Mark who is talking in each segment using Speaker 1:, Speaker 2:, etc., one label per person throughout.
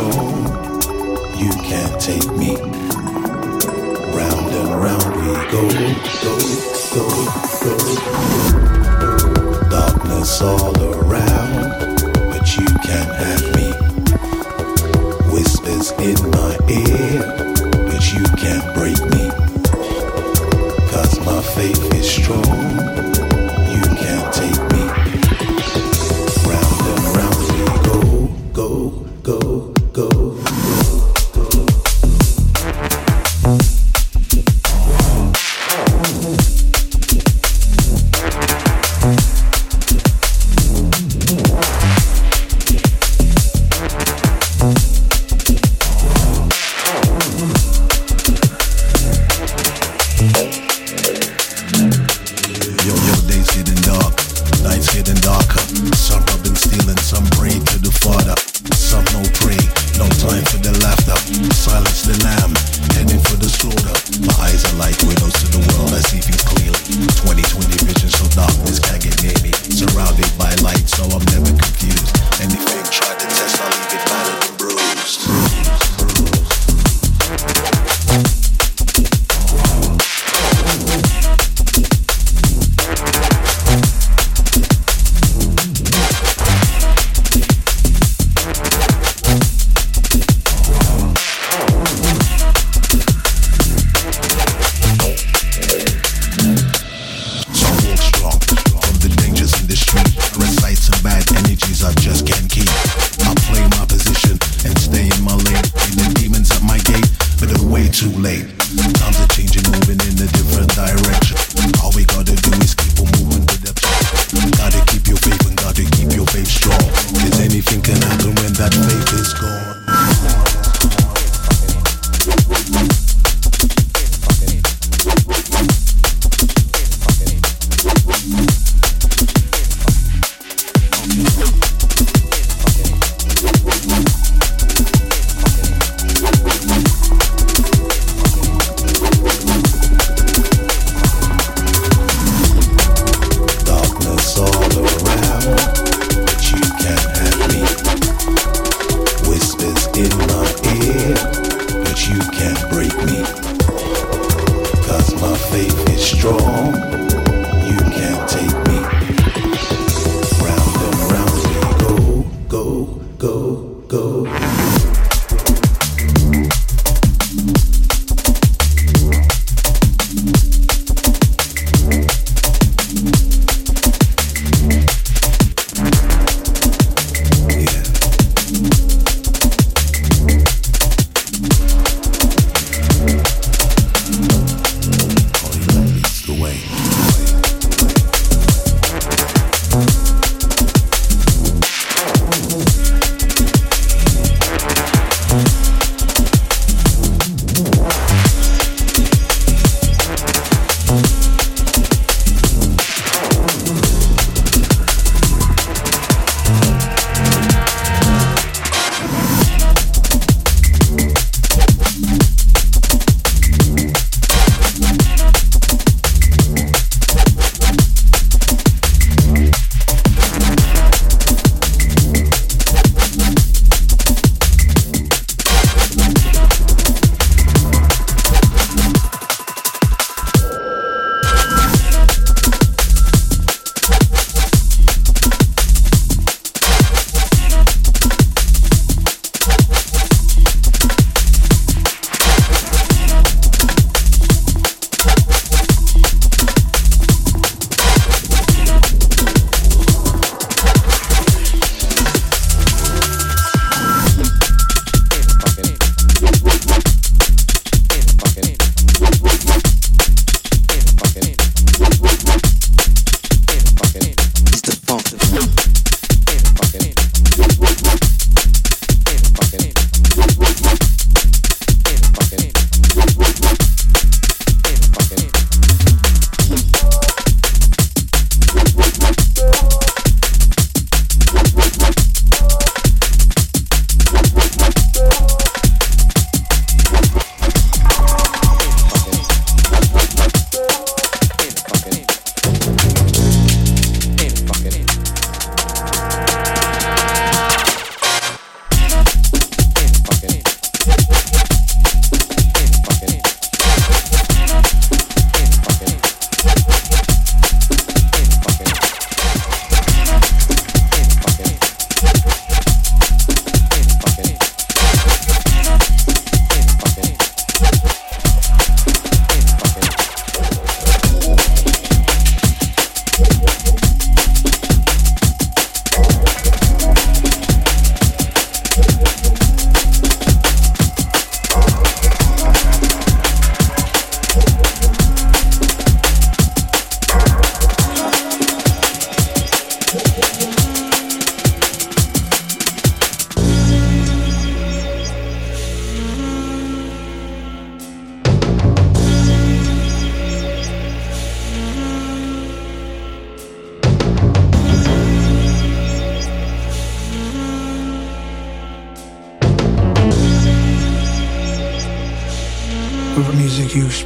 Speaker 1: control. You can't take me. Round and round we go, go, go, go. Darkness all around, but you can't have me. Whispers in my ear, but you can't break me. Cause my faith is strong.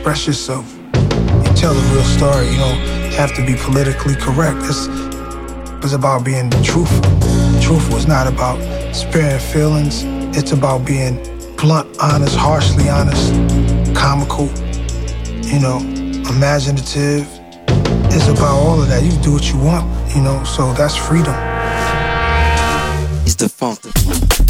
Speaker 2: Express yourself. You tell the real story. You don't have to be politically correct. It's, it's about being truthful. Truthful is not about sparing feelings. It's about being blunt, honest, harshly honest, comical, you know, imaginative. It's about all of that. You do what you want, you know, so that's freedom.
Speaker 3: It's the funk.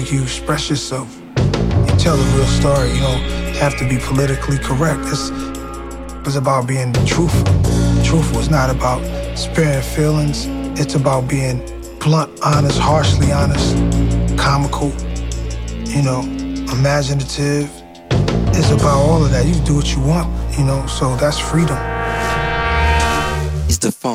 Speaker 2: Express yourself. You tell the real story. You don't have to be politically correct. It's, it's about being truthful. Truthful is not about sparing feelings. It's about being blunt, honest, harshly honest, comical, you know, imaginative. It's about all of that. You do what you want, you know, so that's freedom.
Speaker 3: It's the funk.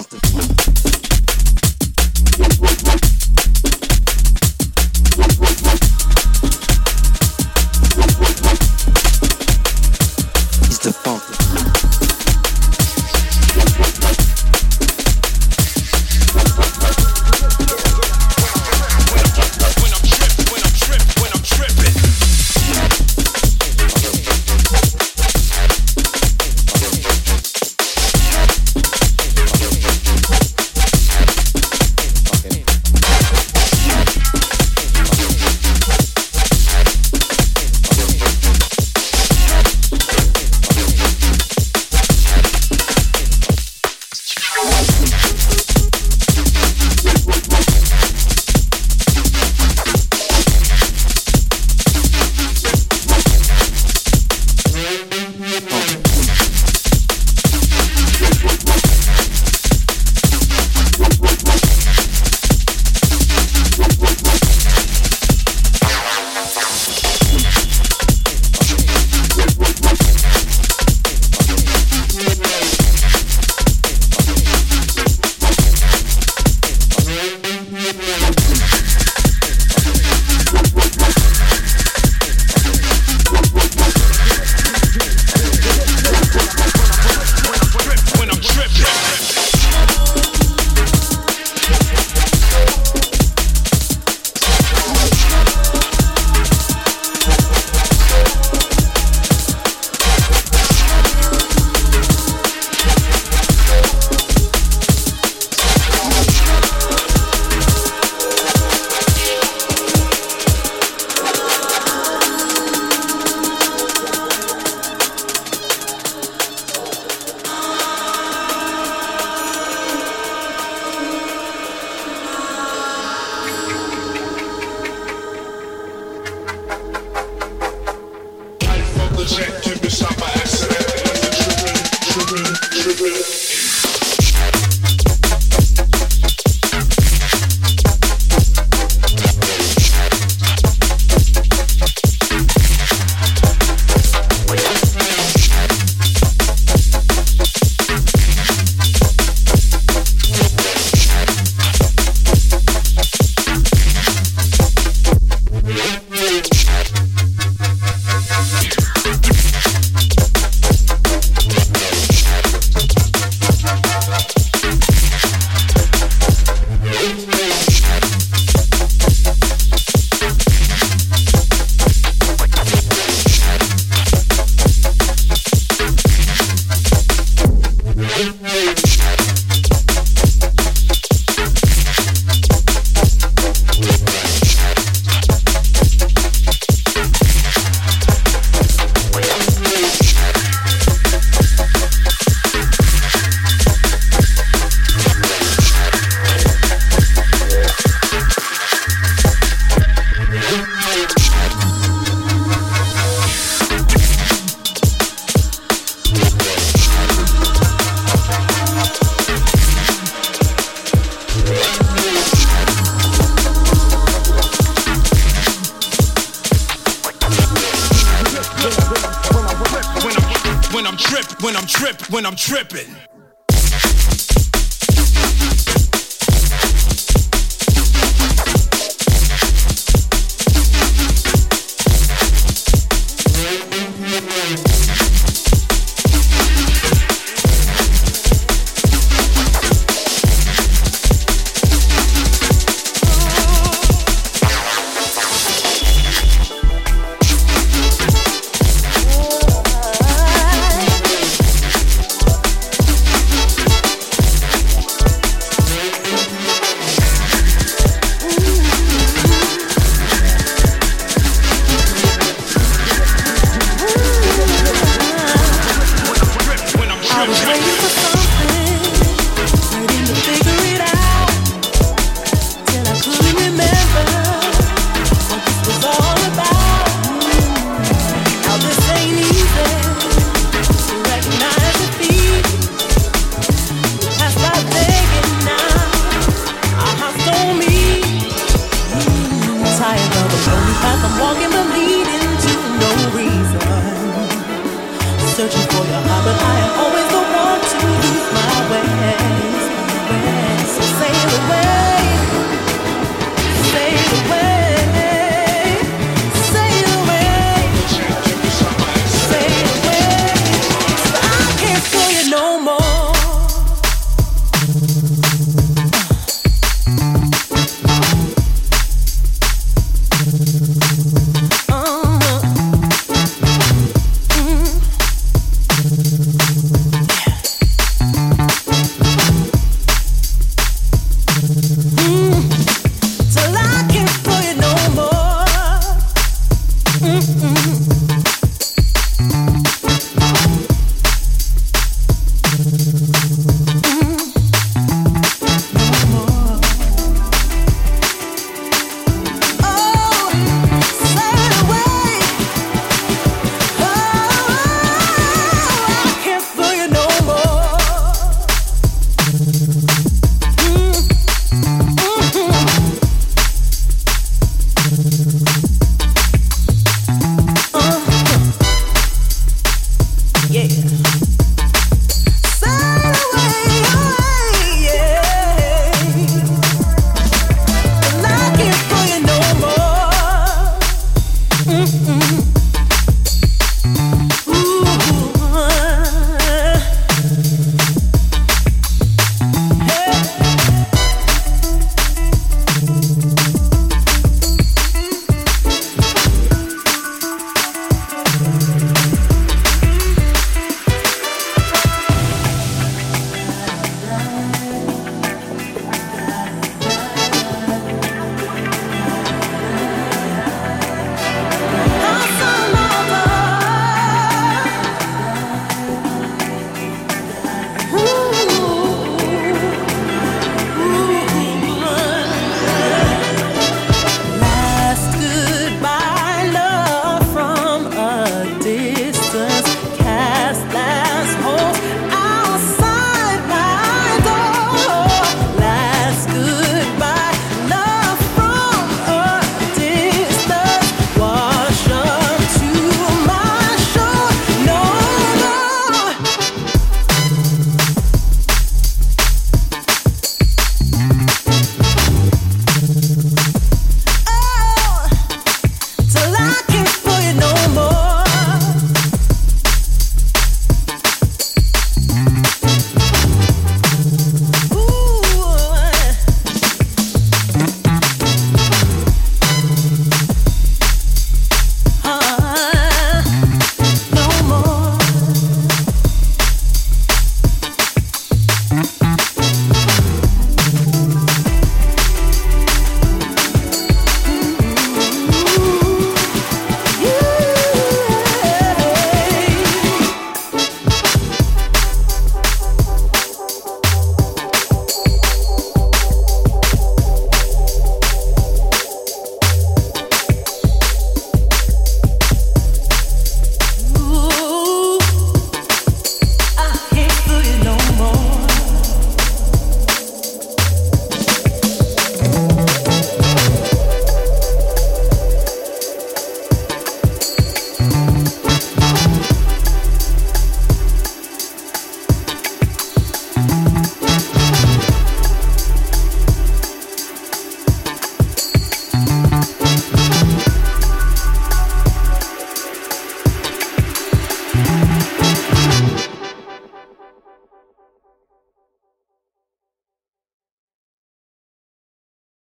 Speaker 4: Tripping.